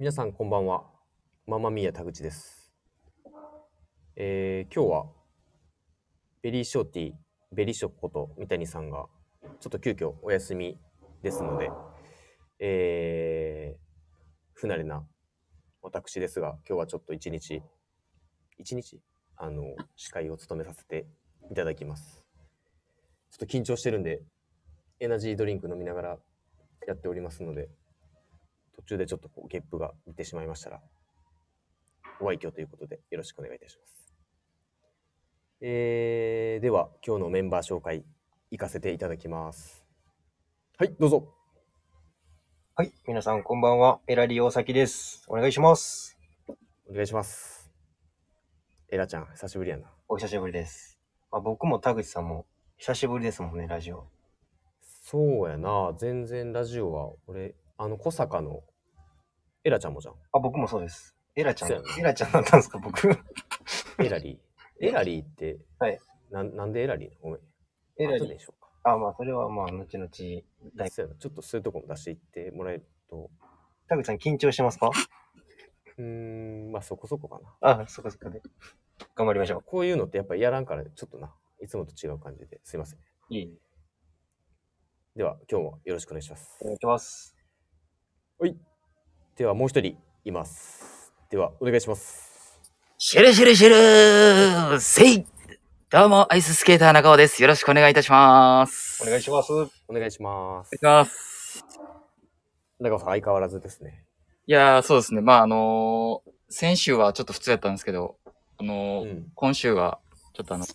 皆さんこんばんは。ママミヤ田口です。えー今日はベリーショーティー、ベリーショップこと三谷さんがちょっと急遽お休みですので、えー不慣れな私ですが、今日はちょっと一日、一日？あの、司会を務めさせていただきます。ちょっと緊張してるんで、エナジードリンク飲みながらやっておりますので、途中でちょっとこうゲップが出てしまいましたら、ご愛嬌ということでよろしくお願いいたします。えー、では、今日のメンバー紹介、行かせていただきます。はい、どうぞ。はい。皆さん、こんばんは。エラリー大崎です。お願いします。お願いします。エラちゃん、久しぶりやな。お久しぶりです。まあ、僕も田口さんも久しぶりですもんね、ラジオ。そうやな、全然ラジオは、俺、あの、小坂の、エラちゃんもじゃん。あ、僕もそうです。エラちゃん、そうやなエラちゃんだったんですか、僕。エラリー。エラリーって、はいななんでエラリーごめん。エラリー後でにしようか。あ、まあ、それはまあ、後々、大そうやなちょっとそういうとこも出していってもらえると、田口さん緊張してますか？うーん、まあそこそこかな。あ、そこそこで。頑張りましょこういうのってやっぱりやらんから、ちょっとな、いつもと違う感じですいません。う。いい。では、今日もよろしくお願いしますお。願いします。はい。では、もう一人います。では、お願いします。シュルシュルシュルせいどうも、アイススケーター中尾です。よろしくお願いいたします。お願いします。お願いします。お願いします。中尾さん、相変わらずですね。いやー、そうですね。まあ、あのー先週はちょっと普通やったんですけど、あのーうん。今週は、ちょっとあの、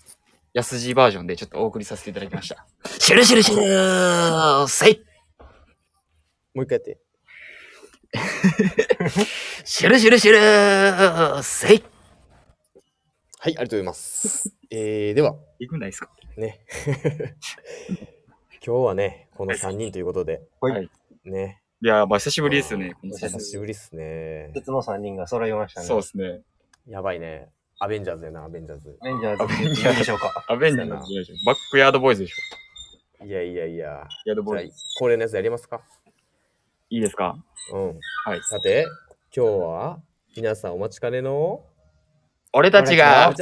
安字バージョンでちょっとお送りさせていただきました。シュルシュルシュルせいもう一回やって。シュルシュルシュルせいはい、ありがとうございます。えー、では、いくんないですか？ね。今日はね、この3人ということで、はいね。いやー、まあ久しぶりですよね。この久久しぶりっすね。別の3人が揃いましたね。そうですね。やばいね。アベンジャーズやな、アベンジャーズ。アベンジャーズいいでしょうか？アベンジャーズ。バックヤードボーイズでしょ。いやいやいや。ヤードボーイズ。、恒例のやつやりますか？いいですか？うん。はい。さて、今日は、皆さんお待ちかねの、俺たちが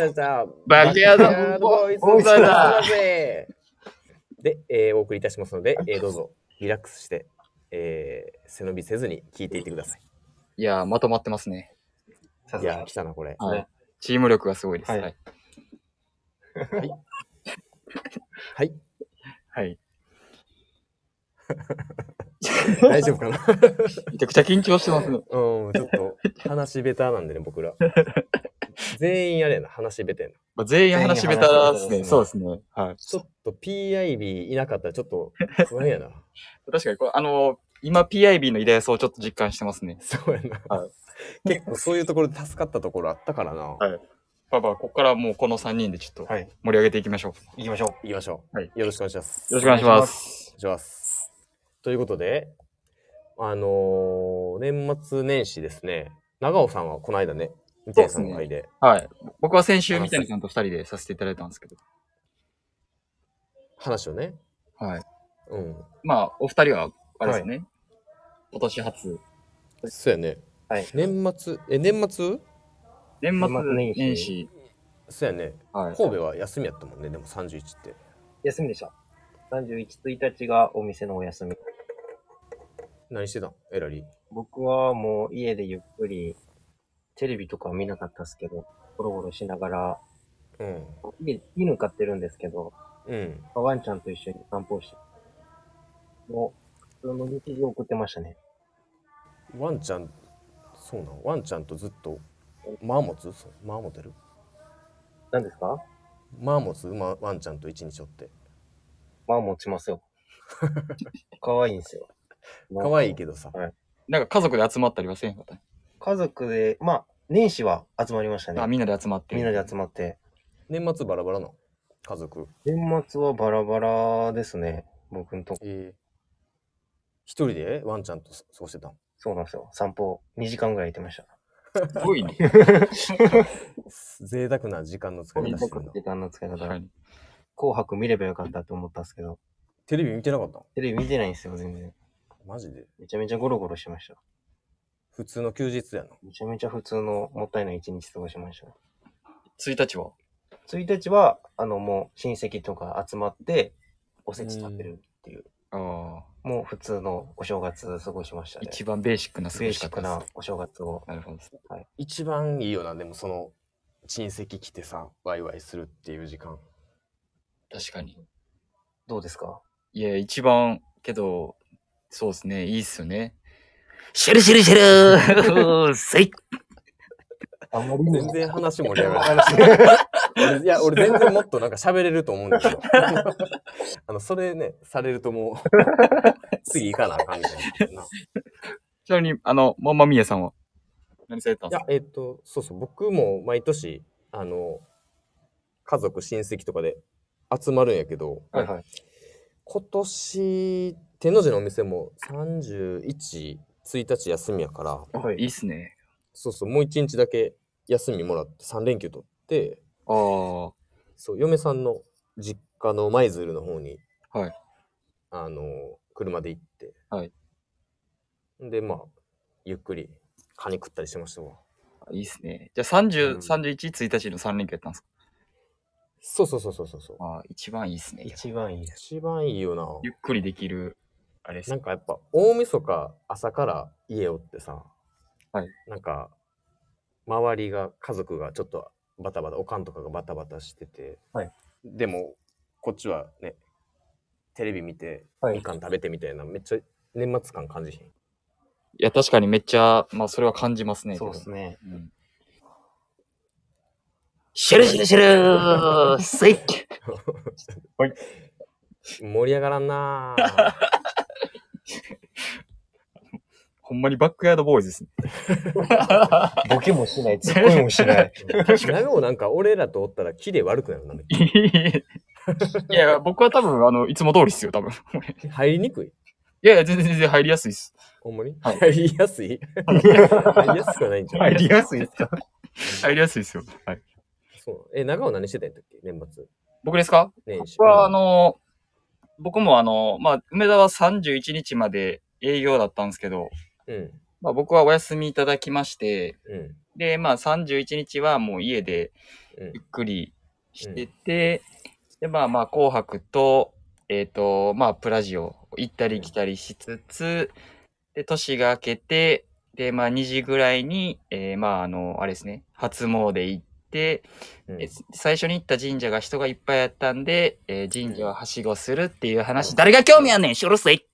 バックヤードボーイズボーイズだで、えーお送りいたしますので、えーどうぞ、リラックスして、えー背伸びせずに聞いていってください。いやー、まとまってますね。いや、来。たな、これ。はいね。チーム力がすごいです。はいはい。はい。はい。大丈夫かな？めちゃくちゃ緊張してますね。うん、ちょっと、話下手なんでね、僕ら。全員あれやな、話下手やな。まあ、全員話し下手ですね。そうですね。はい。ちょっと PIB いなかったらちょっと不安やな。確かにこれ、あの今 PIB の偉大さをちょっと実感してますね。そうやな。は結構そういうところで助かったところあったからな。はいパパ、ここからもうこの3人でちょっとはい。盛り上げていきましょう。行きましょう。行きましょう。はいよろしくお願いします。よろしくお願いします。お願いします。ということで、あのー年末年始ですね、長尾さんはこの間ね、三谷さんの会ではい。僕は先週三谷さんと2人でさせていただいたんですけど。話をね、はい。うん。まあ、お二人は、あれですよね。今年初。そうやね。はい。年末、え、年末？年末年末年始年始。そうやね。はい。神戸は休みやったもんね、でも31って。休みでした。31、1日がお店のお休み。何してたん？エラリー。僕はもう家でゆっくり、テレビとかは見なかったですけど、ゴロゴロしながら、うん。家犬飼ってるんですけど、うん。まあワンちゃんと一緒に散歩して、もう、普通の日常を送ってましたね。ワンちゃん、そうなん？ワンちゃんとずっと、マーモツ？そうマーモテる？何ですか？マーモツ、ま、ワンちゃんと一日おって。まあ持ちますよ。可愛いんですよ。可愛いけどさ。なんか家族で集まったりはせんかった？ね家族で、まあ、年始は集まりましたあ、ね。みんなで集まって。みんなで集まって。年末バラバラの？家族。年末はバラバラですね。僕んとこ。ええ一人で？ワンちゃんと過ごしてたん？そうなんですよ。散歩2時間ぐらい行ってました。すごいね。贅沢な時間の使い方してるな。時間の使い方。はい紅白見ればよかったと思ったんですけど、テレビ見てなかったテレビ見てないんですよ、全然。マジで？めちゃめちゃゴロゴロしてました。普通の休日やな。めちゃめちゃ普通のもったいない一日過ごしました。1日は？1日は、あの、もう親戚とか集まって、おせち食べるっていう、ああ。もう普通のお正月過ごしましたね。一番ベーシックな過ベーごし方ですシックな。お正月を。なるほど。一番いいよな、でもその、親戚来てさ、ワイワイするっていう時間。確かに。どうですか？いや、一番、けど、そうですね、いいっすよね。シュルシュルシュルせい あんまり全然話盛り上がる。俺 いや、俺全然もっとなんか喋れると思うんだけど。あの、それね、されるともう、次行かなあかんみたいな。ちなみに、あの、マンマミーヤさんは？何されてたんいやですか、えっと、そうそう、僕も毎年、あの、家族、親戚とかで集まるんやけど、はいはい。今年、天王寺のお店も31、1日休みやから、はいいいっすね。そうそう、もう1日だけ休みもらって3連休取って、ああ。そう、嫁さんの実家の舞鶴の方に、はい。あの、車で行って、はい。で、まあ、ゆっくり、カニ食ったりしてましたわ。いいっすね。じゃあ30、うん31、1日の3連休やったんですか？そうそうそうそうそうそう。ああ、一番いいっすね。一番いい。一番いいよな。ゆっくりできる、あれなんかやっぱ、大晦日朝から家おってさ、はい。なんか、周りが、家族がちょっとバタバタ、おかんとかがバタバタしてて、はい。でも、こっちはね、テレビ見て、はいみかん食べてみたいな、めっちゃ年末感感じひん？いや、確かにめっちゃ、まあ、それは感じますね。そうですね。うん。シュルシュルシュルせ い 盛り上がらんなぁ。ほんまにバックヤードボーイズですね。ボケもしない、ツッコミもしない。長尾なんか俺らとおったらキレ悪くなるな。いや、僕は多分、あの、いつも通りっすよ、多分。ゃ入りにくい？いやいや、全然全然入りやすいっす。ほんまに、はい入りやすい？入りやすくはないんじゃん。入りやすいっすか入りやすいっすよ。はい。そう。え、長尾何してたんやったっけ？年末。僕ですか？年始。僕は、あの、僕もあの、まあ、梅田は31日まで営業だったんですけど、うん。まあ、僕はお休みいただきまして、うん。で、まあ、31日はもう家でうんゆっくりしてて、で、まあまあ、紅白と、えっ、と、まあ、プラジオ行ったり来たりしつつ、で、年が明けて、で、まあ、2時ぐらいに、えーまあ、あの、あれですね、初詣行って、うんえ最初に行った神社が人がいっぱいあったんで、えー神社をはしごするっていう話、誰が興味あんねんしょろせい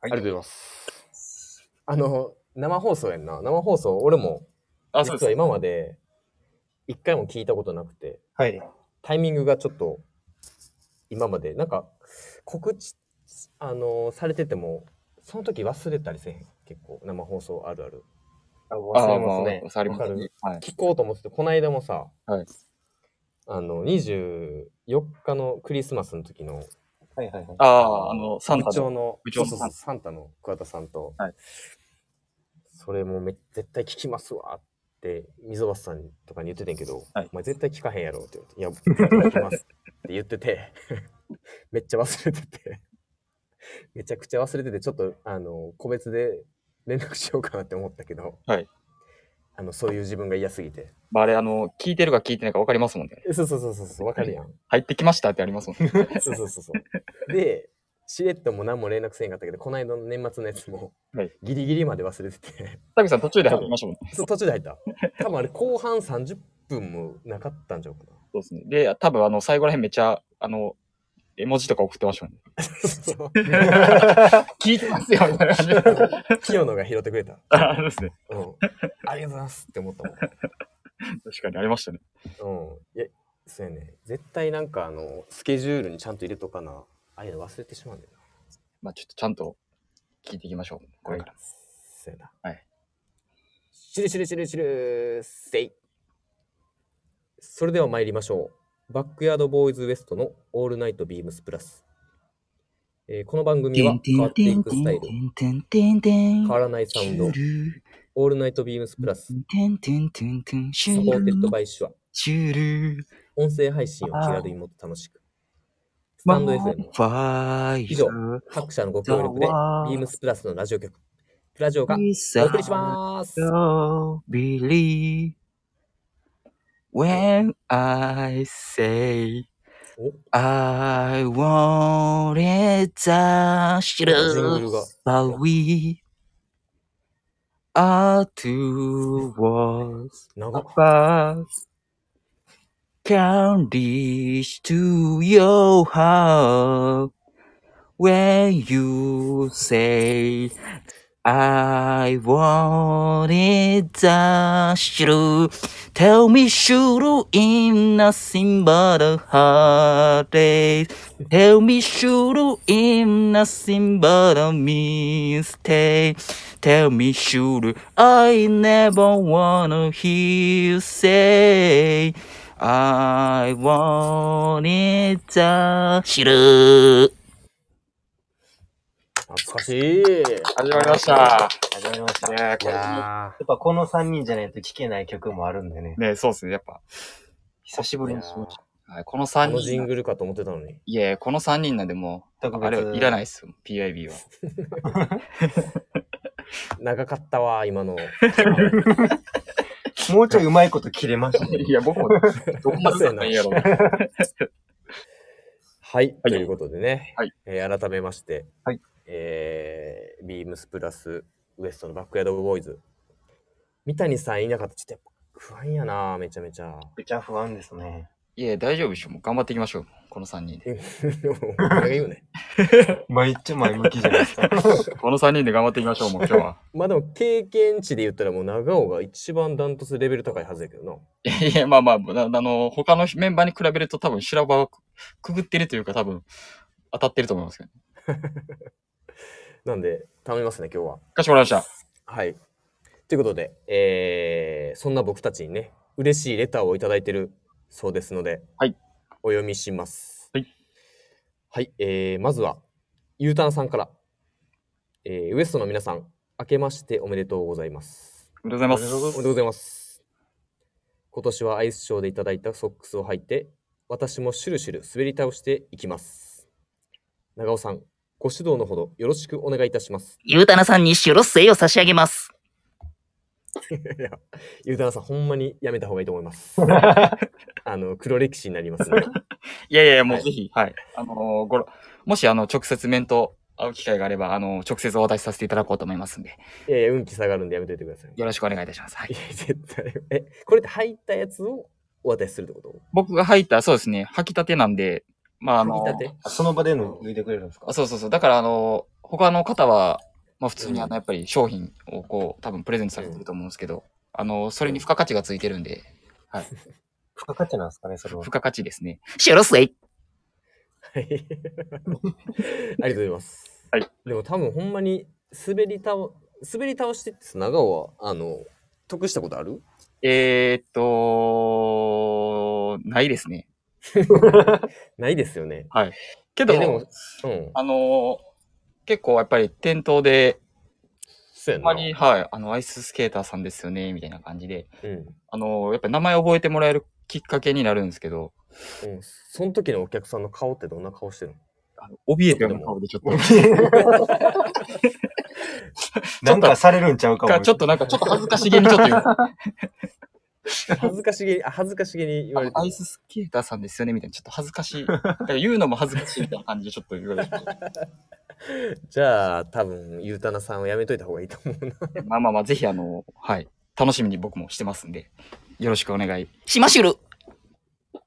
ありがとうございます。あの、生放送やんな。生放送、俺も、あ、そうです。実は今まで、一回も聞いたことなくて、はい。タイミングがちょっと、今まで、なんか、告知、あのされてても、その時忘れたりせえへん。結構、生放送あるある。ああ忘れますね。あ、ありますわかね。はい。聞こうと思ってて、この間もさ、はいあの、24日のクリスマスの時の、はいはいはい。ああ、あの、サン部タの。長の、部長のそうそうそうサンタの桑田さんと、はいそれもめ絶対聞きますわって、溝端さんとかに言っててんけど、はいお前絶対聞かへんやろって言われて、いや、絶対聞きますって言ってて、めっちゃ忘れてて、めちゃくちゃ忘れてて、ちょっと、あの、個別で連絡しようかなって思ったけど、はいあの、そういう自分が嫌すぎて。まあ、あれ、あの、聞いてるか聞いてないか分かりますもんね。えそうそうそうそうそう、わかるやん。入ってきましたってありますもんね。そうそうそうそう。で、しれっとも何も連絡せんかったけど、この間の年末のやつも、はいギリギリまで忘れてて、タミさん途中で入ってきましたもんね。そう途中で入った。多分あれ後半30分もなかったんちゃうかそうですね。で、多分あの、最後らへんめっちゃ、あの、絵文字とか送ってましたもんね。な。そう 聞いてますよ、みたいな感じで。清野が拾ってくれた。あそうですね。うん。ありがとうございますって思ったもん。確かにありましたね。うん。いや、そうやね。絶対なんかあの、スケジュールにちゃんと入れとかな。ああいうの忘れてしまうんだよな。まあちょっとちゃんと聞いていきましょう。これから。そうやな。はい。チルチルチルチルせい。それでは参りましょう。バックヤードボーイズウエストのオールナイトビームスプラス。えーこの番組は変わっていくスタイル、変わらないサウンド、オールナイトビームスプラス、Supported by SHURE、音声配信を気軽にもっと楽しく。 stand.fm、以上、各社のご協力で、ビームスプラスのラジオ局、ラジオがお送りします。So believe when I say お I want it the ジングル shield が。 but we are two walls 長っ apart can reach to your heart when you say I want it the shield Tell me should in nothing but a heartache Tell me should in nothing but a mistake. Tell me should I never wanna hear you say I want it the shield 懐かしい。始まりました。始まりました。ねやこれいやっぱこの3人じゃないと聴けない曲もあるんでね。ねそうですね、やっぱ。久しぶりにしました。はい、このー、3あのジン人。グルかと思ってたのに。いやこの3人なんでもう、あれ、いらないですよ、PIB は。長かったわ、今の。もうちょいうまいこと切れましたね。いや、僕も、どこまでだんやろう。はい、はいということでね、はいえー改めまして、はいえー、ビームスプラスウエストのバックヤードボーイズ。三谷さんいなかったらちょっとやっぱ不安やな、めちゃめちゃ。めちゃ不安ですね。いや、大丈夫でしょ。もう頑張っていきましょう。この3人で。俺が言うね。めっちゃ前向きじゃないですか。この3人で頑張っていきましょう、もう今日は。まあでも経験値で言ったらもう長尾が一番ダントツレベル高いはずやけどな。いや、まあまあ、ああの、他のメンバーに比べると多分修羅場をくぐってるというか多分当たってると思いますけど。なんで、頼みますね、今日は。かしこまりました。はい。ということで、えー、そんな僕たちにね、嬉しいレターをいただいてるそうですので、はい。お読みします。はい。はい、えー、まずは、ゆうたなさんから、えー、ウエストの皆さん、明けましておめでとうございます。おめでとうございます。おめでとうございおめでとうございます。今年はアイスショーでいただいたソックスを履いて、私もシュルシュル滑り倒していきます。長尾さん、ご指導のほどよろしくお願いいたします。ゆうたなさんにシュロッセイを差し上げます。いや、ゆうたなさん、ほんまにやめた方がいいと思います。あの、黒歴史になりますね。いやいや、もうはいぜひ、はい。あのーごろ、もし、あの、直接面と会う機会があれば、あの、直接お渡しさせていただこうと思いますんで、いやいや、運気下がるんでやめといてください。よろしくお願いいたします。はいい。や、絶対。え、これって入ったやつをお渡しするってこと？僕が入った、そうですね、履きたてなんで、まあ、あのその場での脱いでくれるんですか？あそうそうそう。だから、あの、他の方は、まあ普通にあうんの、やっぱり商品をこう、多分プレゼントされてると思うんですけど、あの、それに付加価値がついてるんで、付加価値なんですかね、それは付。加価値ですね。シュロッセイ。はい。ありがとうございます。はい。でも多分ほんまに滑り倒、滑り倒してってさ長尾は、あの、得したことある？えーっと、ないですね。ないですよね。けど、えでも、うん。あの、結構やっぱり店頭で、そうやな。たまに、はい、あの、アイススケーターさんですよね、みたいな感じで、うん。あの、やっぱり名前覚えてもらえるきっかけになるんですけど、うん。その時のお客さんの顔ってどんな顔してるの？あの怯えたような顔でちょっと、なんかされるんちゃうかも。かちょっとなんかちょっと恥ずかしげにちょっと言う。恥ずかしげに、あ恥ずかしげに言われてアイススケーターさんですよねみたいな、ちょっと恥ずかしい。だから言うのも恥ずかしいみたいな感じでちょっと言われて。じゃあ、多分、ゆうたなさんはやめといた方がいいと思うな。まあまあまあ、ぜひあの、はい。楽しみに僕もしてますんで、よろしくお願い。シマシュル。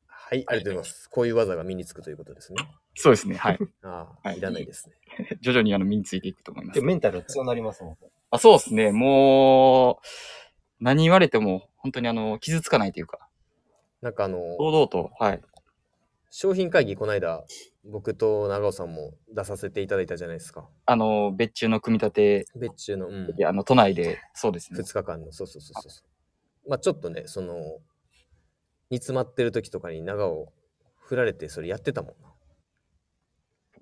はい、ありがとうございます。こういう技が身につくということですね。そうですね。はい。ああ、はいいらないですね。徐々にあの身についていくと思いますで。メンタル強なりますもん。あそうですね。もう、何言われても、本当にあの、傷つかないというか、なんかあの、堂々と、はい。商品会議この間、僕と長尾さんも出させていただいたじゃないですか。あの、別注の組み立て、別注の、うんい、やあの、都内で、そうですね2。日間の、そうそうそうそう。まあちょっとね、その、煮詰まってる時とかに長尾振られて、それやってたもんな。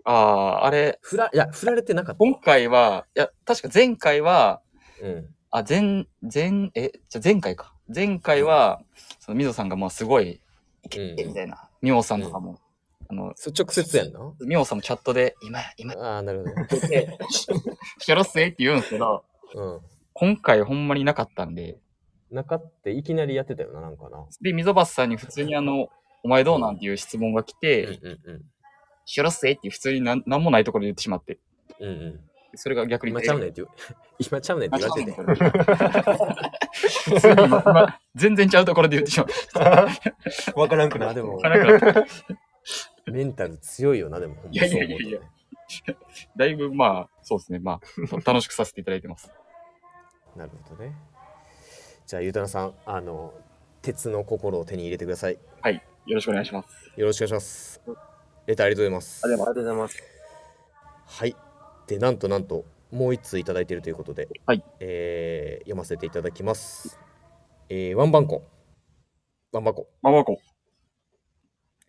ああ、あれ、振ら、いや、振られてなかった。今回は、いや、確か前回は、うん。あ、前、前、え、じゃあ前回か。前回は、その、みぞさんがもうすごい、いけうんてみたいな。みおさんとかも、あの、そ直接やんな。みおさんもチャットで、今、今、ああ、なるほど。って、シャロッセイって言うんですけど、うん。今回ほんまになかったんで、中っていきなりやってたよな、なんかな。で、溝端さんに普通にあの、お前どうなん？ていう質問が来て、うんうんしろっせって普通になんなんもないところで言ってしまって、うん。うんうん。それが逆に今ちゃうねんって言う。今ちゃうねんって言われてて。全然ちゃうところで言ってしまう。わからんくなまあでも、メンタル強いよな、でも。いやいやいやいやだいぶまあ、そうですね。まあ、楽しくさせていただいてます。なるほどね。じゃあ、ゆうたなさん、あの、鉄の心を手に入れてください。はい。よろしくお願いします。よろしくお願いします。レターありがとうございます。ありがとうございます。はい。で、なんとなんと、もう一通いただいているということで、はい。えー読ませていただきます。えーワンバンコ。ワンバンコ。まあまあこ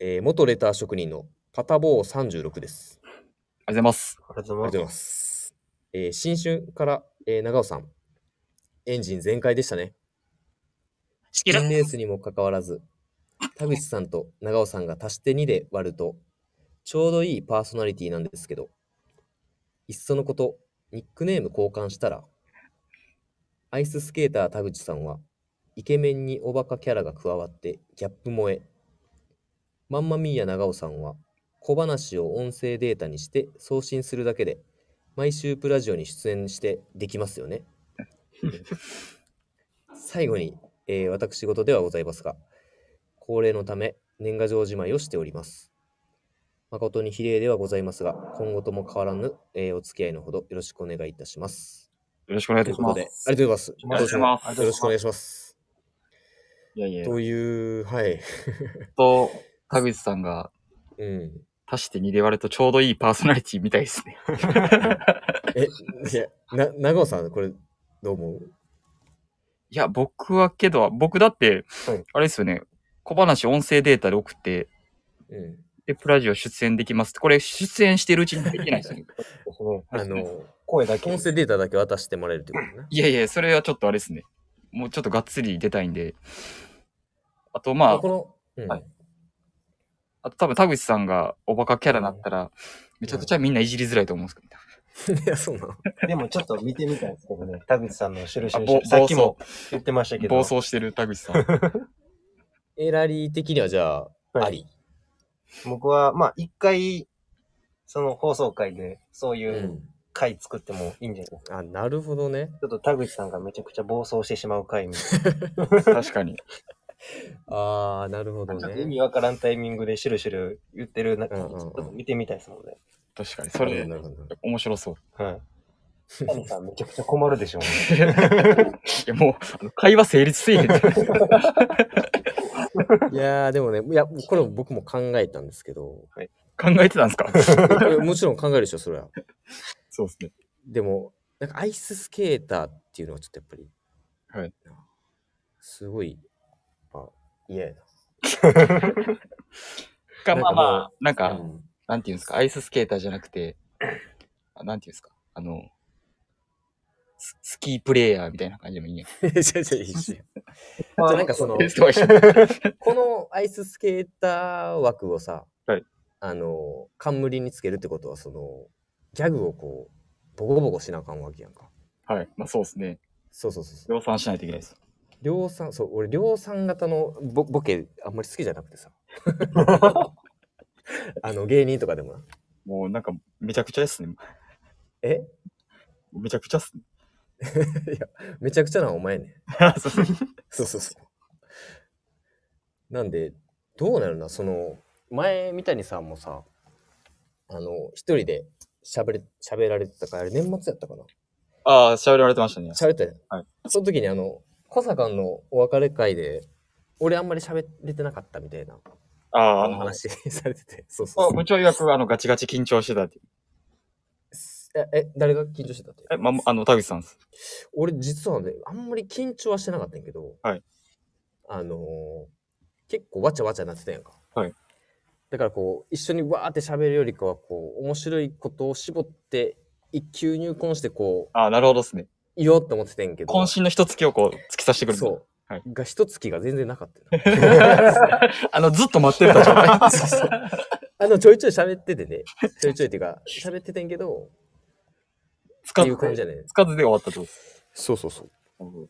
えー元レター職人のパタボー36です。ありがとうございます。ありがとうありがとうございます。えー新春から、えー長尾さん、エンジン全開でしたね。チキンレースにもかかわらず、田口さんと長尾さんが足して2で割ると、ちょうどいいパーソナリティなんですけど、いっそのこと、ニックネーム交換したら、アイススケーター田口さんは、イケメンにおバカキャラが加わってギャップ萌え。マンマミーヤ長尾さんは、小話を音声データにして送信するだけで、毎週プラジオに出演してできますよね。最後に、えー私事ではございますが、恒例のため年賀状じまいをしております。誠に比例ではございますが、今後とも変わらぬ、えーお付き合いのほどよろしくお願いいたします。よろしくお願いいたします。ということで、ありがとうございます。お願いしますよろしくお願いします。いやいや、という、はい。と、田口さんがうん。足して2で割るとちょうどいいパーソナリティみたいですね。え、いや、な、長尾さん、これ、どう思う？いや、僕はけど、僕だってはい、あれですよね、小話音声データで送って、うん。で、プラジオ出演できますって。これ、出演してるうちにできないですよね。あの、声だけ。音声データだけ渡してもらえるってことね。いやいや、それはちょっとあれですね。もうちょっとがっつり出たいんで。あと、まあこ、の、うんはいあと多分田口さんがおバカキャラになったら、めちゃくちゃみんないじりづらいと思うんですけど、いや、そうなの。でもちょっと見てみたいですけどね。田口さんのシュルシュルあぼシュル。さっきも言ってましたけど。暴走してる田口さん。エラリー的にはじゃあ、はいあり？僕は、まあ、一回、その放送回で、そういううん回作ってもいいんじゃない？ですか。あ、なるほどね。ちょっと田口さんがめちゃくちゃ暴走してしまう回みたい 確かに。あー、なるほどな。ちょっと意ね。味わからんタイミングでシュルシュル言ってる中、うんうんうんちょっと見てみたいですもんね。確かに。それ。なるほど面白そう。はい。谷さんめちゃくちゃ困るでしょうね。いや、もう、あの会話成立せえへん。いやー、でもね、いや、これ僕も考えたんですけど、考えてたんですか？もちろん考えるでしょ、それは。そうですね。でも、なんかアイススケーターっていうのはちょっとやっぱり、はい。すごい、あ、嫌やか、まあまあ、なんな。か、うんなんていうんですか、アイススケーターじゃなくて、あなんていうんですか、あの、ススキープレイヤーみたいな感じでもいいや違う違う一緒じゃあなんかその、このアイススケーター枠をさ、はいあの、冠につけるってことは、その、ギャグをこう、ボコボコしなあかんわけやんか。はい。まあそうですね。そうそうそうそう。量産しないといけないです。量産、そう、俺、量産型のボボケ、あんまり好きじゃなくてさ。あの、芸人とかでもな。もうなんか、めちゃくちゃですね。え？めちゃくちゃっすね。いや、めちゃくちゃなお前ね。そうそうそうそう。なんで、どうなるな、その、前、三谷さんもさ、あの、一人で喋れ、喋られてたから、あれ年末やったかな？ああ、喋られてましたね。喋ったよ。はいその時にあの、小坂のお別れ会で、俺あんまり喋れてなかったみたいなああ、あの、話 されてて。そうそうそうあ部長曰く、あの、ガチガチ緊張してたって。え、え、誰が緊張してたって？え、ま、あの、田口さんです。俺実はね、あんまり緊張はしてなかったんやけど、はいあのー結構わちゃわちゃなってたやんか。はいだからこう、一緒にわーって喋るよりかは、こう、面白いことを絞って、一級入魂してこああ、なるほどですね。う、いいよって思ってたんやけど。渾身の一月をこう、突き刺してくる。そう。はいが一月が全然なかったよ あの、ずっと待ってた状態。そうそうあの、ちょいちょい喋っててね。ちょいちょいっていうか、喋っててんけど、使っていう感じじゃねつかずで終わったとそうそうそう。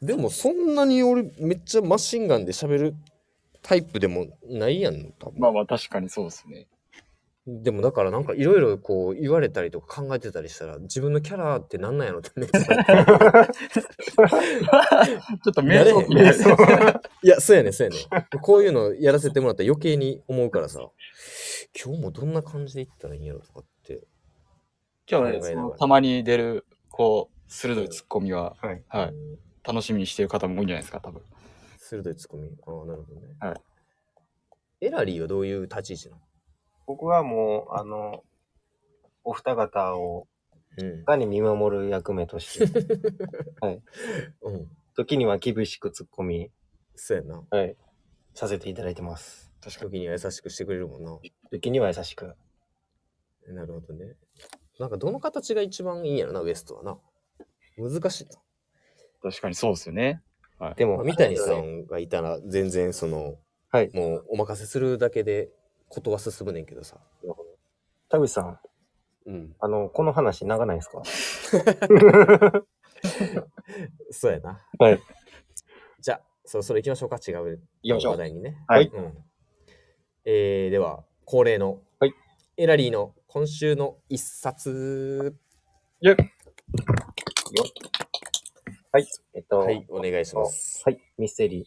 でもそんなに俺めっちゃマシンガンで喋るタイプでもないやん、多分。まあまあ確かにそうですね。でもだからなんかいろいろこう言われたりとか考えてたりしたら自分のキャラってなんなんやろってめっちゃちょっと瞑想やれへんいや、そうやねそうやねこういうのやらせてもらったら余計に思うからさ、今日もどんな感じでいったらいいんやろとかって。今日ね、そのたまに出る、こう、鋭いツッコミは、はい。はい。楽しみにしてる方も多いんじゃないですか、多分。鋭いツッコミ。ああ、なるほどね。はい。エラリーはどういう立ち位置なの？僕はもう、あの、お二方を、うん。がに見守る役目として、うん。時には厳しく突っ込み、そうやな。はい。させていただいてます。確かに。時には優しくしてくれるもんな。時には優しく。なるほどね。なんかどの形が一番いいんやろな、ウエストはな。難しいな。確かにそうですよね。でも、まあ、三谷さんがいたら全然その、はいもうお任せするだけでことは進むねんけどさ。田口さん、うん。あの、この話長ないですか？そうやな。はい。じゃあ、そろそろ行きましょうか、違う行きましょう話題にね。はいうん。えー、では、恒例の、はい。エラリーの今週の一冊。はい。えっと、はい、お願いします。はい。ミステリー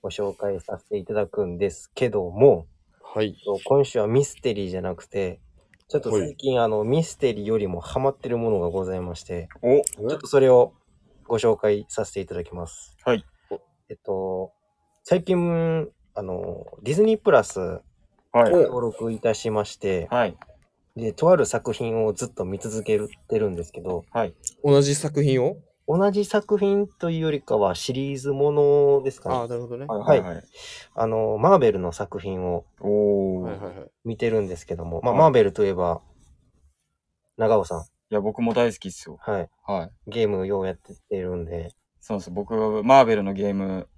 ご紹介させていただくんですけども、はい。今週はミステリーじゃなくて、ちょっと最近あの、ミステリーよりもハマってるものがございまして、おちょっとそれをご紹介させていただきます。はい。えっと、最近、あの、ディズニープラスはい。登録いたしまして、はい。で、とある作品をずっと見続けてるんですけど、はい。同じ作品を？同じ作品というよりかはシリーズものですかね。ああ、なるほどね。は。はいいはい。あの、マーベルの作品をおはいはいはい。見てるんですけども、まあ、はいマーベルといえば、長尾さん、や、僕も大好きっすよ。はい。はい。ゲームようやってるんで、そうです。僕、マーベルのゲーム、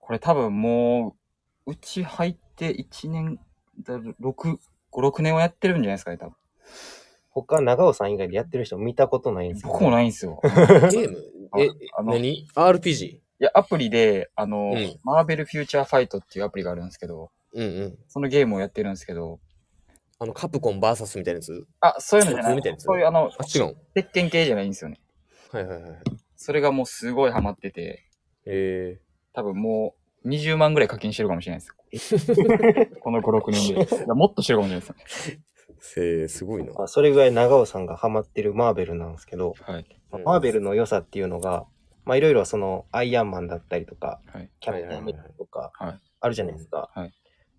これ多分もう、うち入って1年、だ6、5、6年はやってるんじゃないですかね、多分。他長尾さん以外でやってる人見たことないんです僕もないんですよ。ゲーム？え、あの何 ?RPG? いや、アプリで、あの、うんマーベルフューチャーファイトっていうアプリがあるんですけど、うんうん。そのゲームをやってるんですけど、あの、カプコン VS みたいなやつ？あ、そういうのじゃない普通みたいなやつそういうあの、あ、違うん。鉄拳系じゃないんですよね。はいはいはい。それがもうすごいハマってて、え多分もう20万ぐらい課金してるかもしれないです。この5、6年で。もっとしてるかもしれないです。ー、せー、すごいな。あそれぐらい長尾さんがハマってるマーベルなんですけど、はい。まあマーベルの良さっていうのが、まあいろいろそのアイアンマンだったりとか、はい。キャプテンアメリカとかはい、あるじゃないですか。はい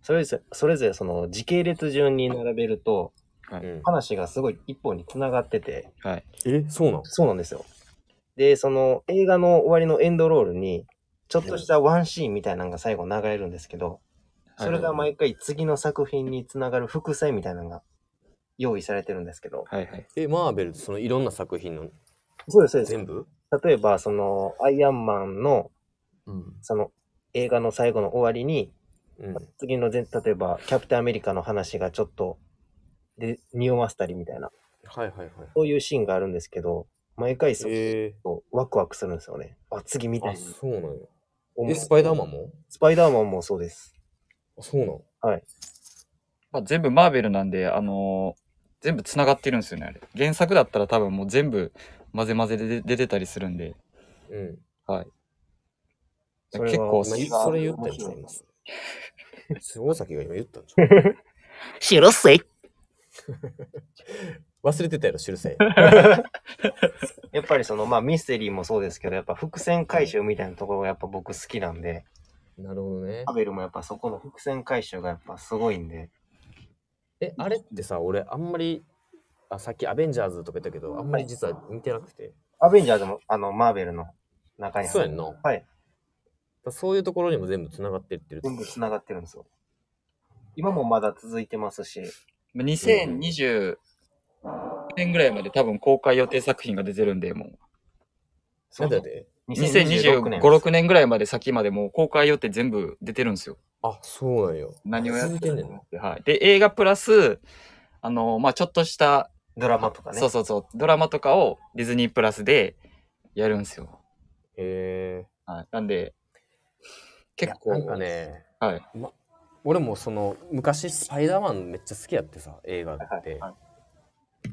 それぞれ、それぞれその時系列順に並べると、はい。うん話がすごい一本に繋がってて、はい。え、そうなん？そうなんですよ。で、その映画の終わりのエンドロールに、ちょっとしたワンシーンみたいなのが最後流れるんですけど、それが毎回次の作品につながる伏線みたいなのが用意されてるんですけど、はい。はい。え、マーベルってそのいろんな作品のそうです、そうです。全部？例えば、その、アイアンマンの、うん。その、映画の最後の終わりに、うん。次の前、例えば、キャプテンアメリカの話がちょっと、で、匂わせたりみたいな、はいはいはい。そういうシーンがあるんですけど、毎回そう、えワクワクするんですよね。あ、次見ー、あ、たい。そうなんや。え、スパイダーマンも？スパイダーマンもそうです。あ、そうなんまあ、全部マーベルなんで、あのー全部繋がってるんですよね、あれ。原作だったら多分もう全部混ぜ混ぜで出出てたりするんで、うん。はい。それは結構今それ言ったんちゃいます？大崎が今言ったんちゃ知るせい。う 忘れてたやろ、修正。やっぱりその、まあミステリーもそうですけど、やっぱ伏線回収みたいなところがやっぱ僕好きなんで、なるほどねア。ベルもやっぱそこの伏線回収がやっぱすごいんで、え、あれってさ、俺あんまり、あ、さっきアベンジャーズとか言ったけど、あんまり実は見てなくて。アベンジャーズもあの、マーベルの中に入るそうやんな。はい。そういうところにも全部繋がってってるって全部繋がってるんですよ。今もまだ続いてますし、まあ2020年ぐらいまで多分公開予定作品が出てるんで、もう。なんだで2025、年。6年ぐらいまで先までもう公開予定全部出てるんですよ。あ、そうなんよ。何をやってんねんな。はい。で、映画プラス、あの、まあちょっとしたドラマとかね。そうそうそう、ドラマとかをディズニープラスでやるんですよ。へえはい。なんで、結構、なんかね、はい。ま、俺もその昔スパイダーマンめっちゃ好きやってさ映画って、はい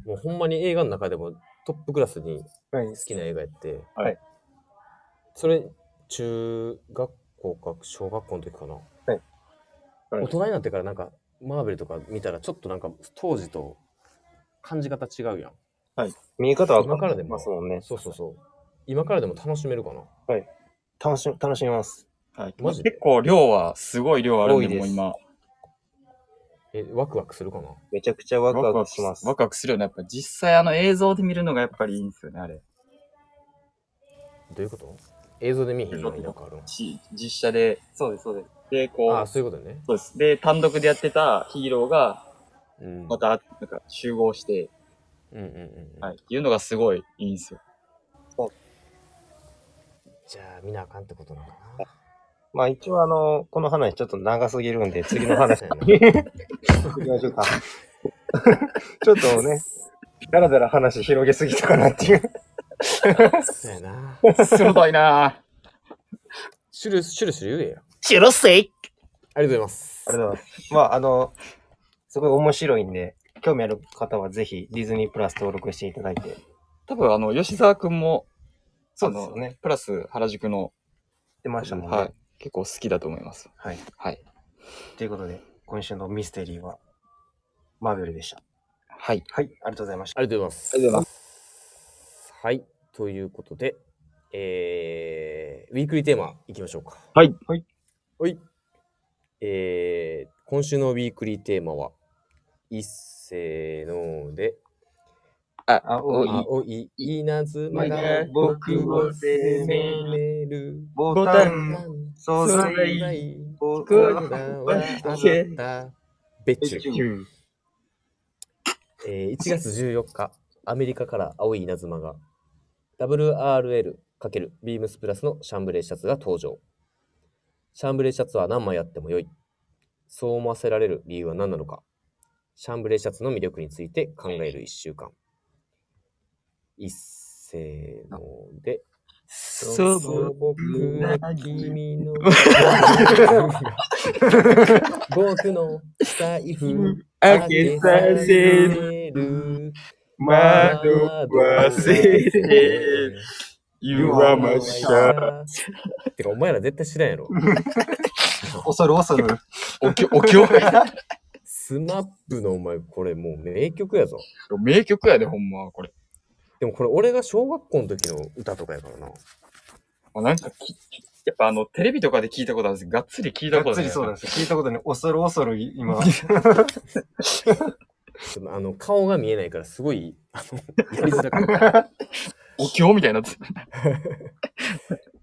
もうほんまに映画の中でもトップクラスにはい。好きな映画やって、はい。それ中学校か小学校の時かな、はい。はい。大人になってからなんかマーベルとか見たらちょっとなんか当時と感じ方違うやん。見え方は今からでもますもんね。そうそうそう。今からでも楽しめるかな。楽し、楽しみます。はい、マジで？結構量はすごい量あるんで、多いですもう今。えワクワクするかな？めちゃくちゃワクワクします。ワクワクするよね。やっぱ実際あの映像で見るのがやっぱりいいんですよね、あれ。どういうこと？映像で見ひんのになんかあるのし実写で。そうです、そうです。で、こう、ああそういうことねそうです。で、単独でやってたヒーローが、うんまた、なんか集合して、うんうんうんうんはい。っていうのがすごいいいんですよ。じゃあ見なあかんってことなのかなまあ一応あの、この話ちょっと長すぎるんで、次の話そうやな行きましょうか。ちょっとね、だらだら話広げすぎたかなっていう。そうやな。鋭いなシュル、シュルシュル言えや。シュルセイありがとうございます。ありがとうございます。まああの、すごい面白いんで、興味ある方はぜひディズニープラス登録していただいて。多分あの、吉沢くんも、そうですよねプラス原宿の、出ましたもんね。はい。結構好きだと思います。はい。はい。ということで、今週のミステリーは、マーベルでした。はい。はい、ありがとうございました。ありがとうございます。ありがとうございます。はい。ということで、えー、ウィークリーテーマいきましょうか。はい。はい。はい。えー、今週のウィークリーテーマは、一斉ので、あ、青い青い稲妻が僕を僕を責めるボボタン素素材、材ボこ僕らはあなたベッチュえー1月14日、アメリカから青い稲妻が WRL× ビームスプラスのシャンブレーシャツが登場。シャンブレーシャツは何枚あっても良い。そう思わせられる理由は何なのか。シャンブレーシャツの魅力について考える1週間。一斉ので、素朴な君の 僕の財布開けさせる惑わせる You are my star. てかお前ら絶対知らんやろ恐る恐る。おきょ、おきょ。スマップのお前これもう名曲やぞ名曲やで、ほんま、これ。でもこれ俺が小学校の時の歌とかやからなあなんかき、やっぱあの、テレビとかで聞いたことあるんですがっつり聞いたがっことない。つりそうなんですよ。聞いたことない。恐る恐る今。あの顔が見えないからすごいあの やりづらかったお経みたいになって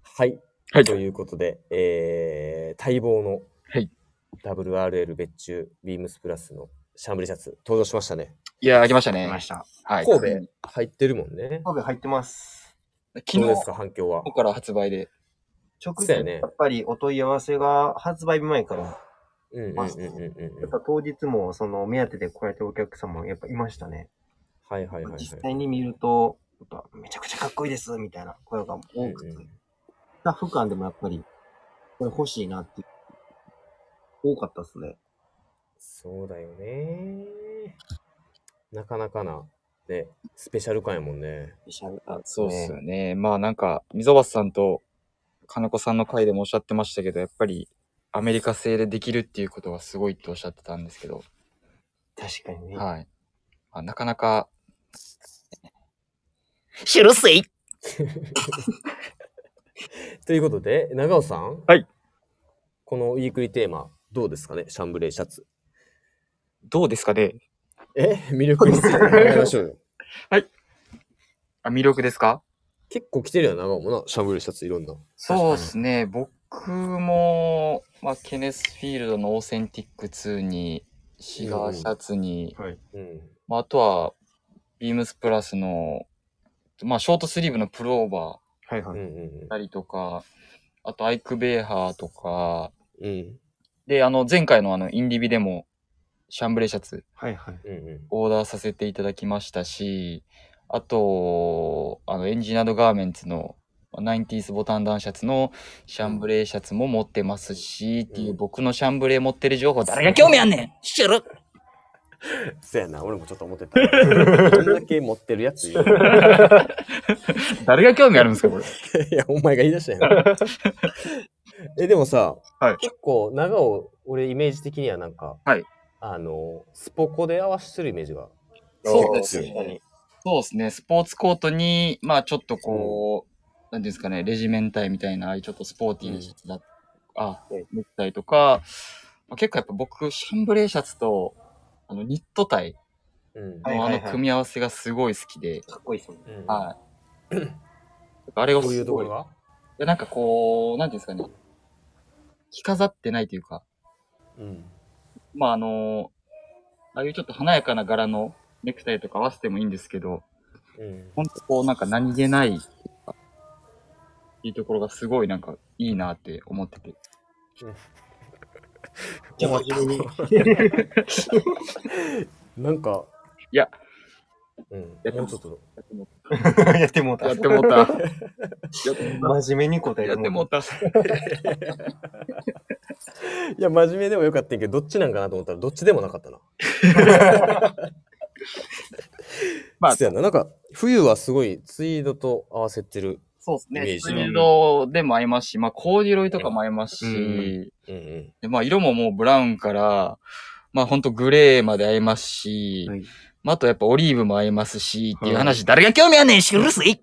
はい、はいということで、えー、待望のはい WRL 別注ビームスプラスのシャンブリシャツ登場しましたねいやー、来ましたね。来ました。はい。神戸入ってるもんね神戸入ってます。昨日ですか反響は？から発売で。直そうやね接やっぱりお問い合わせが発売日前から、うんうんうんうんうんやっぱ当日もその目当てで来られてるお客様やっぱいましたね。はいはいはいはい実際に見ると、やっぱめちゃくちゃかっこいいですみたいな声が多くて、うんうんスタッフ間でもやっぱり、これ欲しいなって、多かったっすね。そうだよねなかなかなねスペシャル感やもんね。スペシャルあそうっすよね。まあなんか、溝端さんと金子さんの回でもおっしゃってましたけど、やっぱりアメリカ製でできるっていうことがすごいっておっしゃってたんですけど、確かにね。はい。まあ、なかなか、シュルセイということで長尾さん。はい。このウィークリーテーマどうですかね？シャンブレーシャツ。どうですかね？え魅力について考えましょうよ。あ、魅力ですか？結構来てるよ長尾もな。シャンブレーシャツいろんな。そうですね。僕も、まあ、ケネスフィールドのオーセンティック2に、シガーシャツに、はい。うん。まあ、あとは、ビームスプラスの、まあ、ショートスリーブのプルオーバはいはい。うんうんーたりとか、あとアイクベーハーとか、うんうん。で、あの、前回のあの、インディビでもシャンブレーシャツはいはい。うんうん。オーダーさせていただきましたし、あと、あの、エンジニアードガーメンツの、ナインティースボタンダウンシャツのシャンブレーシャツも持ってますし、っていう僕のシャンブレー持ってる情報誰が興味あんねん知るそやな、俺もちょっと思ってた。どんだけ持ってるやつ 誰が興味あるんですかこれ？いや、お前が言い出したやん。え、でもさ、はい結構長尾、俺イメージ的にはなんか、はいあの、スポコで合わせてるイメージが。そうです確かに。そうですね。スポーツコートに、まあちょっとこう、なんていうんですかね、レジメンタイみたいな、ああいうちょっとスポーティーなシャツだ、あうん、ネクタイとか、まあ、結構やっぱ僕、シャンブレーシャツと、あの、ニットタイうん。はいのあの組み合わせがすごい好きで、かっこいいですもんね。うんはい。あれがどういうすごい。いところがやなんかこう、なんていうんですかね、着飾ってないというか、うん。まああの、ああいうちょっと華やかな柄のネクタイとか合わせてもいいんですけど、うん。ほんとこうなんか何気ないっていうところがすごいなんかいいなって思ってて。じゃあ真面目に。なんか、いや、うん。やってももうちょっと。やってもうた。やってもうた。真面目に答えやってもうた。いや、真面目でもよかったけど、どっちなんかなと思ったら、どっちでもなかったな。まあそうやな。なんか、冬はすごいツイードと合わせてる。そうですね。イメードでも合いますし、まあコーデュロイとかも合いますし、うんうんうん。でまあ色ももうブラウンから、まあほんとグレーまで合いますし、はいまああとやっぱオリーブも合いますし、っていう話、誰が興味あんねん知るせい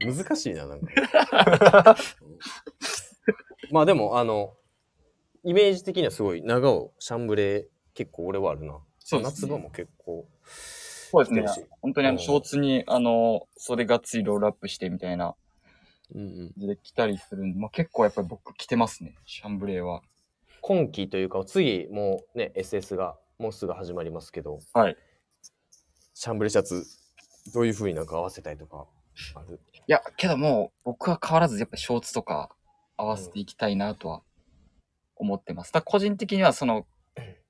難しいな、なんか。まあでも、あの、イメージ的にはすごい長尾、シャンブレー、結構俺はあるな。そうですね夏場も結構。そうですね。本当にあの、うんショーツに、あの、袖がっつりロールアップしてみたいな、うんうん。で着たりするんで、まあ結構やっぱり僕着てますね、シャンブレーは。今期というか、次もうね、SS がもうすぐ始まりますけど、はい。シャンブレーシャツ、どういう風になんか合わせたいとかある？いや、けどもう、僕は変わらずやっぱショーツとか合わせていきたいなとは思ってます。だ個人的にはその、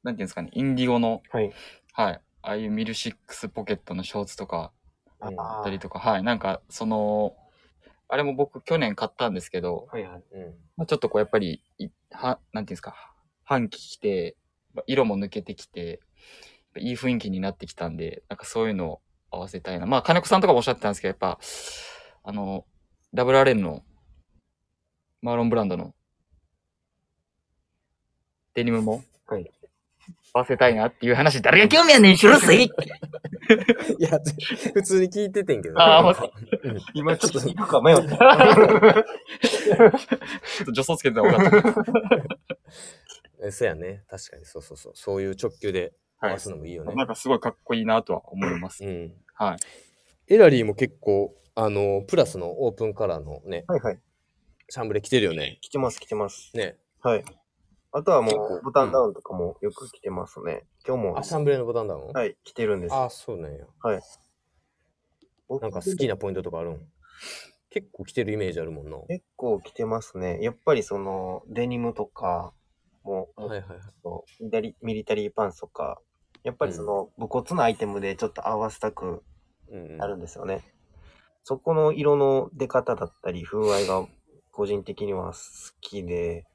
なんていうんですかね、インディゴの、はい。はい、ああいうミルシックスポケットのショーツとかうんあったりとか、はい、なんかその、あれも僕去年買ったんですけど、はいはい。うん。まあ、ちょっとこうやっぱり、いは、なんていうんですか、半期着て、まあ色も抜けてきて、いい雰囲気になってきたんで、なんかそういうのを合わせたいな。まあ、金子さんとかもおっしゃってたんですけど、やっぱ、あの、WRN の、マーロンブランドの、デニムも、はい合わせたいなっていう話、誰が興興味あんねん知るせいいや、普通に聞いててんけど。あーうん今ちょっと行くか迷った。ちょっと助走つけてたら分かった。え そうやね。確かに、そうそうそう。そういう直球で合はいわすのもいいよね。なんかすごいかっこいいなとは思います。うん。はい。エラリーも結構、あの、プラスのオープンカラーのね、はいはい。シャンブレ着てるよね。着てます着てます。ね。はい。あとはもう、ボタンダウンとかもよく着てますね。今日もあ、、シャンブレのボタンダウン？はい、着てるんです。あ、そうなんや。僕なんか好きなポイントとかあるん？結構着てるイメージあるもんな。結構着てますね。やっぱりその、デニムとかも、はいはいはい。ミリタリーミリタリーパンツとか、やっぱりその、武骨なアイテムでちょっと合わせたくうんうんなるんですよね。そこの色の出方だったり、風合いが個人的には好きで、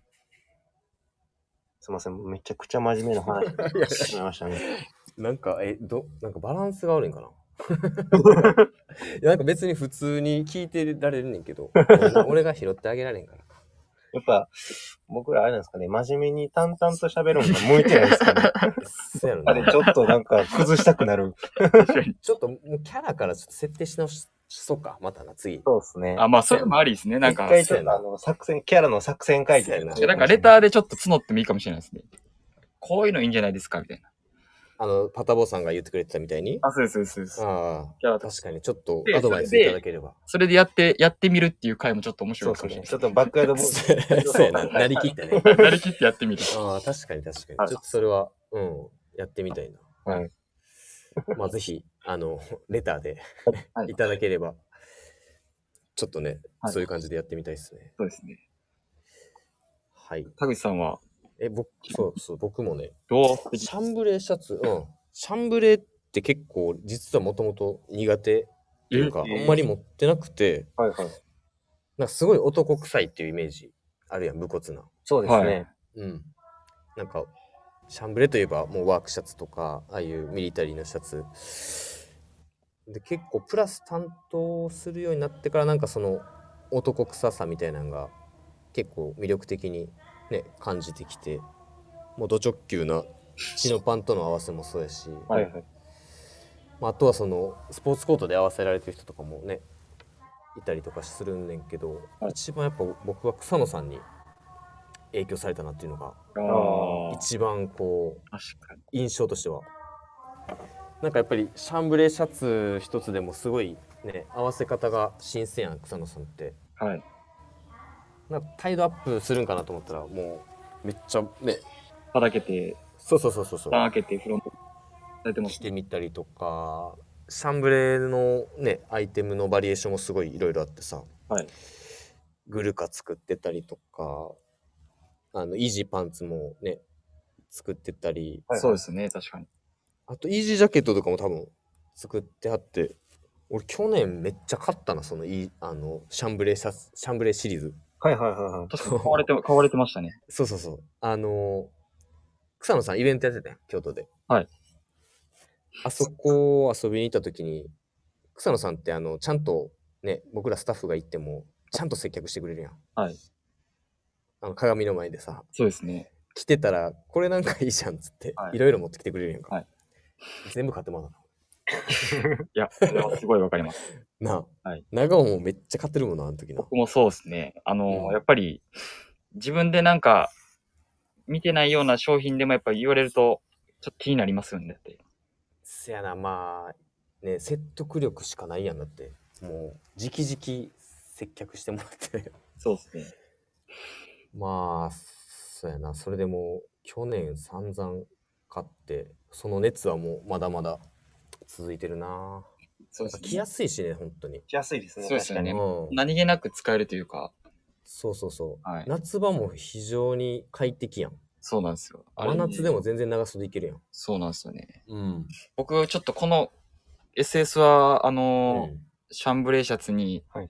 すいません、めちゃくちゃ真面目な話してしまいましたね。なんか、え、ど、なんかバランスが悪いんかな？いや、なんか別に普通に聞いてられるねんけど、俺が拾ってあげられんから。やっぱ、僕らあれなんですかね、真面目に淡々と喋るのが向いてないですかね。そうやろあれ、な。ちょっとなんか崩したくなる。ちょっともうキャラからちょっと設定し直しそうか、またな、次。そうですね。あ、まあ、それもありですね。なん一か、回ちょっとあの、作戦、キャラの作戦会議そうやななんかレターでちょっと募ってもいいかもしれないですね。こういうのいいんじゃないですかみたいな。あの、パタボーさんが言ってくれてたみたいに？あ、そうです、そうです。ああ、キャラと確かにちょっとでアドバイスいただければ。それでやって、やってみるっていう回もちょっと面白そですね。いうかもしれないちょっとバックヤードボール。そうやな、なりきってね。なりきってやってみる。ああ、確かに確かに。はいちょっとそれは、うん、やってみたいな。はい。まあ、ぜひ、あの、レターではい いただければ、ちょっとね、はいそういう感じでやってみたいですね。そうですね。はい。田口さんは、え、僕、そうそう、僕もね、どう？シャンブレーシャツ、うん。シャンブレーって結構、実はもともと苦手っていうか、えあんまり持ってなくて、はいはい。なんかすごい男臭いっていうイメージあるやん、武骨な。そうですね。うん。なんか、シャンブレといえばもうワークシャツとか、ああいうミリタリーのシャツ。で、結構プラス担当するようになってから、なんかその男臭さみたいなのが結構魅力的にね、感じてきて、もうド直球なチノパンとの合わせもそうやし、はいはい。まあ、あとはそのスポーツコートで合わせられてる人とかもねいたりとかするんねんけど、はい一番やっぱ僕は草野さんに影響されたなっていうのが。一番こう。印象としてはなんかやっぱりシャンブレーシャツ一つでもすごいね合わせ方が新鮮やん草野さんって。はい。なんかタイドアップするんかなと思ったらもうめっちゃね。ただけて、そうそうそうそうそう。蓋開けてフロントされてます。着てみたりとかシャンブレーのねアイテムのバリエーションもすごいいろいろあってさ、はい。グルカ作ってたりとかあのイージーパンツもね作ってたり。はい。そうですね、確かに。あとイージージャケットとかも多分作ってあって俺去年めっちゃ買ったなそのいあのシャンブレーシャツシャンブレーシリーズ。はいはいはいはい。確かに買われて、買われてましたね。そうそうそう。あの草野さんイベントやってたやん京都で。はい。あそこ遊びに行った時に草野さんってあのちゃんとね僕らスタッフが行ってもちゃんと接客してくれるやん。はい。あの鏡の前でさ。そうですね。来てたらこれなんかいいじゃんっつって、はい。いろいろ持ってきてくれるやんか、はい全部買ってもらった いや、それはすごいわかります。なあ、はい長尾もめっちゃ買ってるもんなあの時な僕もそうですね。あの、うんやっぱり、自分でなんか、見てないような商品でもやっぱ言われると、ちょっと気になりますよね。だってせやなまあね説得力しかないやんだってもう直々接客してもらってそうですね。まあそうやなそれでも去年散々買ってその熱はもうまだまだ続いてるな。そうです着やすいしね本当に、しやすいですね。そうですよね。確かうん、何気なく使えるというか、そうそうそう、はい。夏場も非常に快適やん。そうなんですよ。真夏でも全然長袖いけるやん。そうなんですよね。うん、僕、ちょっとこの SS は、あうのーん。シャンブレーシャツに、うん、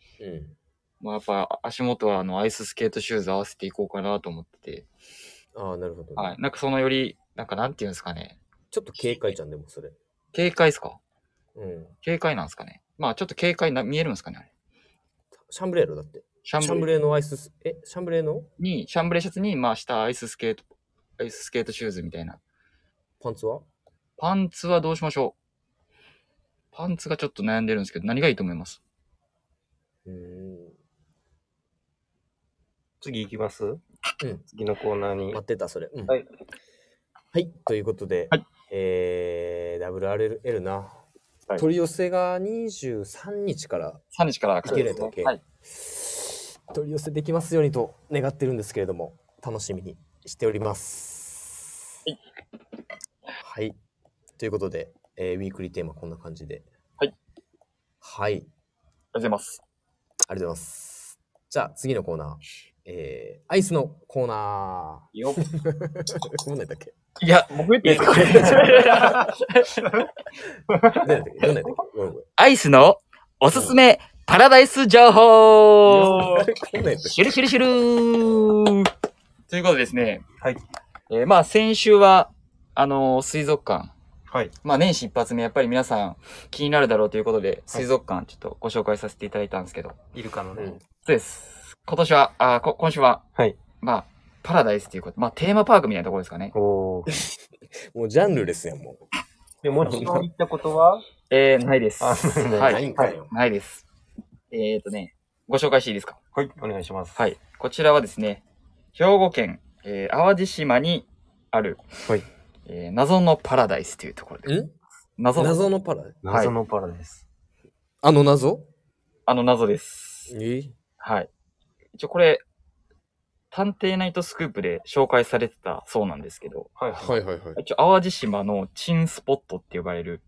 まあ、やっぱ足元はあのアイススケートシューズ合わせていこうかなと思ってて、ああなるほど、ね。はい。なんかそのより、なんかなんていうんですかね。ちょっと軽快じゃんでもそれ。軽快ですか？うん。軽快なんですかね？まあちょっと軽快な、見えるんですかねあれ。シャンブレーやろだって。シャシャンブレーのアイススえ？シャンブレーの？に、シャンブレーシャツに、まあ下アイススケート、アイススケートシューズみたいな。パンツは？パンツはどうしましょう。パンツがちょっと悩んでるんですけど、何がいいと思います？うーん。次行きます？うん。次のコーナーに。待。ってたそれ、うん。はい。はい、ということで、はいえー、WRL な、はい。取り寄せが23日から ?3 日からいける。やったっけ、はい。取り寄せできますようにと願ってるんですけれども楽しみにしております。はい、はい、ということで、えーウィークリーテーマこんな感じで。はい。はい。ありがとうございます。ありがとうございます。じゃあ次のコーナー。えー、アイスのコーナよー こんなんだっけ？いや、僕言っていいですかアイスのおすすめパラダイス情報シュルシュルシュルーということでですね。はい。えーまあ先週は、あのー水族館。はい。まあ年始一発目、やっぱり皆さん気になる。だろうということで、水族館ちょっとご紹介させていただいたんですけど。イルカのね。うんそうです。今年は、あこ今週は、はい。まあ、パラダイスということ。まあテーマパークみたいなところですかね。おー。もうジャンルレスやんもうで、もちろん行ったことは？えー、ないです。あは。ないいんかよないです。えーとね、ご紹介していいですか？はい。お願いします。はい。こちらはですね、兵庫県、えー淡路島にある、はいえー謎のパラダイスというところで。ん謎の、謎のパラ謎のパラダイス。あの謎？あの謎です。えはい。一応これ、探偵ナイトスクープで紹介されてたそうなんですけど、はい。はいはいはい。一応淡路島のチンスポットって呼ばれる、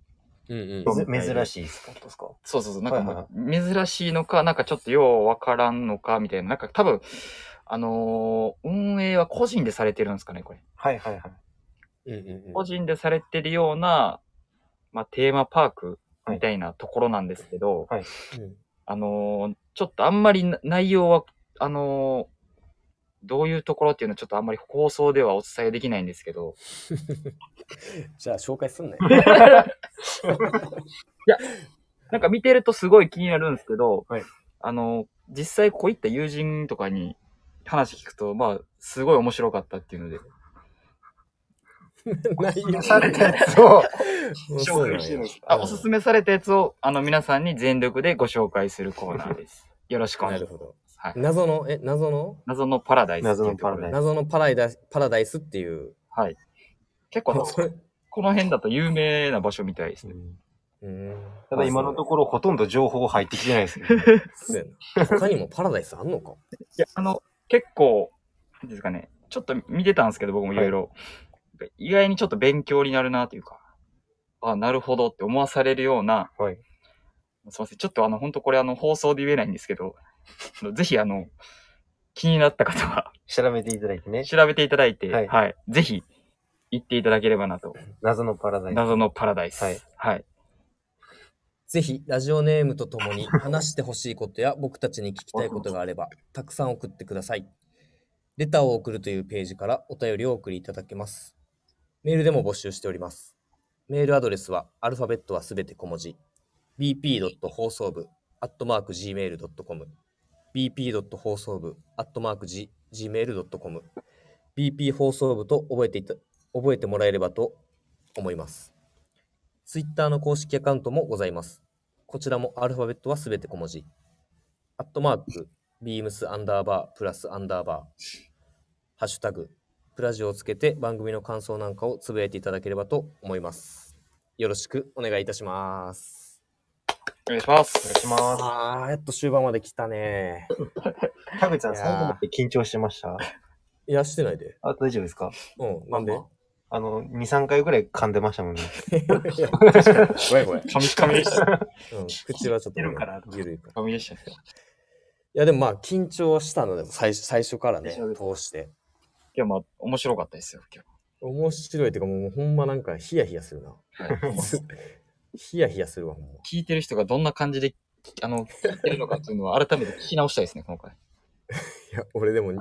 うんうん。そうめ珍しいスポットですか？そうそうそう、なんかもはう珍しいのか、なんかちょっとようわからんのか、みたいな、なんか多分、あのー運営は個人でされてるんですかね、これ。はいはいはい。うんうんうん個人でされてるような、まあ、テーマパークみたいなところなんですけど、うんあのーちょっとあんまりな内容は、あのーどういうところっていうのはちょっとあんまり放送ではお伝えできないんですけど、じゃあ紹介すんなよ。なんか見てるとすごい気になるんですけど、はいあのー実際こういった友人とかに話聞くと、まあ、すごい面白かったっていうので、内容されたやつを、そうなんやあ、おすすめされたやつを、あの、皆さんに全力でご紹介するコーナーです。よろしくお願します。ないるほど。はい。謎の、え、謎の？謎のパラダイス。謎のパラダイス謎のパライダパラダイスっていう。はい。結構、それ。この辺だと有名な場所みたいですね。うん。ただ今のところほとんど情報入ってきてないですね。他にもパラダイスあんのか？いや、あの、結構、ですかね、ちょっと見てたんですけど、僕もいろいろ。意外にちょっと勉強になるなというか、あ、なるほどって思わされるような、はい。すいません、ちょっとあの、本当これあの、放送で言えないんですけど、ぜひあの、気になった方は、調べていただいてね。調べていただいて、はいはい。ぜひ、行っていただければなと。謎のパラダイス。謎のパラダイス。はい。はい。ぜひ、ラジオネームとともに 話してほしいことや僕たちに聞きたいことがあれば、たくさん送ってください。レターを送るというページからお便りをお送りいただけます。メールでも募集しております。メールアドレスは、アルファベットはすべて小文字。bp. 放送部、アットマーク gmail.com。Bp. 放送部、アットマーク gmail.com。bp 放送部と覚えていた、覚えてもらえればと思います。ツイッターの公式アカウントもございます。こちらもアルファベットはすべて小文字。アットマーク、ビームスアンダーバー、プラスアンダーバー、ハッシュタグ、プラジオをつけて番組の感想なんかをつぶやいていただければと思います。よろしくお願いいたします。お願いします。お願いします。あー、やっと終盤まで来たね。田口さん、いやー最後まで緊張してました？いや、してないで。あ、大丈夫ですか？うん、なんで？あの、2、3回ぐらい噛んでましたもんね。いや確かにごめんごめん。カミカミでした。うん、口はちょっと、いるからゆるいから。カミでした。いや、でもまあ、緊張はしたので、最初最初からね、通して。今日まあ、面白かったですよ、今面白いっていうかもうほんまなんかヒヤヒヤするな。日。はい。ヒヤヒヤするわ、ほんま。聞いてる人がどんな感じで、あの、聞いてるのかっていうのは改めて聞き直したいですね、今回。いや、俺でも、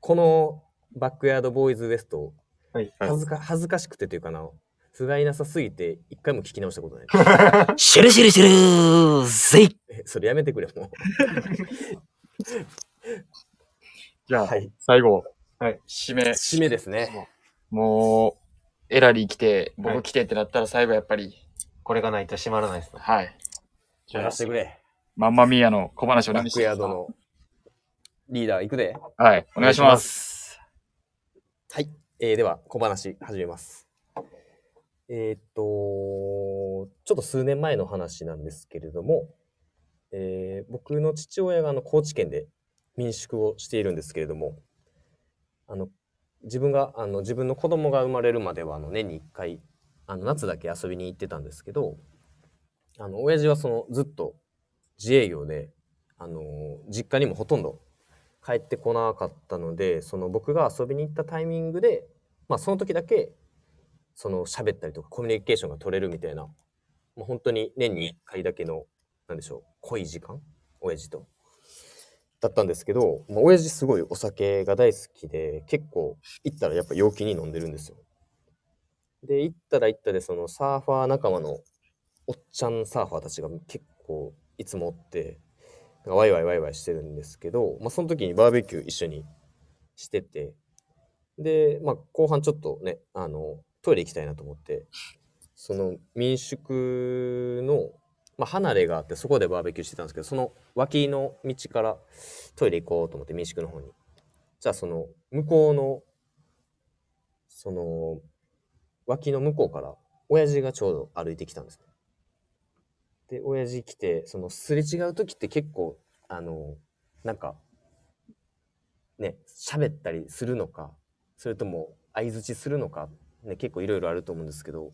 このバックヤードボーイズウエスト、はい。恥ずか恥ずかしくてというかな、不甲斐なさすぎて、一回も聞き直したことない。シュルシュルシュルせいえそれやめてくれ、も じゃあ、う。はい。最後、はい。締め。締めですね。もう、エラリー来て、はい僕来てってなったら最後やっぱり、これがないと閉まらないですね。はい。やらせてくれ。マンマミーヤの小話をバック何してヤードのリーダー行くで。はい、お願いします。はい。えーでは、小話始めます。えーっと、ちょっと数年前の話なんですけれども、えー僕の父親があの高知県で民宿をしているんですけれども、あの自分があの自分の子供が生まれるまではあの年に1回あの夏だけ遊びに行ってたんですけど、あの親父はそのずっと自営業で、あの実家にもほとんど帰ってこなかったのでその僕が遊びに行ったタイミングで、まあ、その時だけその喋ったりとかコミュニケーションが取れるみたいな、まあ、本当に年に1回だけのなんでしょう濃い時間親父と。だったんですけど、まあ、親父すごいお酒が大好きで結構行ったらやっぱ陽気に飲んでるんですよ。で行ったら行ったでそのサーファー仲間のおっちゃんサーファーたちが結構いつもおってなんかワイワイワイワイしてるんですけど、まあ、その時にバーベキュー一緒にしててで、まあ、後半ちょっとねあのトイレ行きたいなと思ってその民宿の、まあ、離れがあってそこでバーベキューしてたんですけどその脇の道からトイレ行こうと思って民宿の方に。じゃあその向こうのその脇の向こうから親父がちょうど歩いてきたんですねで親父来てそのすれ違う時って結構あのなんかね喋ったりするのかそれとも相づちするのか、ね、結構いろいろあると思うんですけど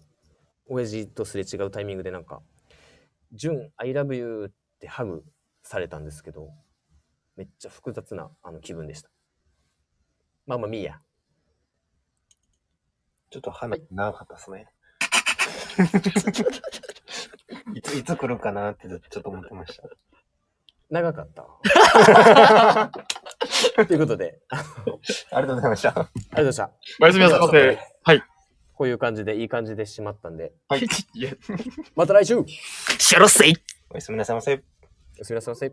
親父とすれ違うタイミングでなんか「純 I love you」ってハグされたんですけどめっちゃ複雑なあの気分でした。まあまあ、ミーや。ちょっと話長かったですね。いつ、いつ来るかなってちょっと思ってました。長かった。ということで、あありがとうございました。ありがとうございました。おやすみなさいませ。はい。こういう感じで、いい感じでしまったんで、いやまた来週おシャロセイおやすみなさいませ。やすみなさいませ。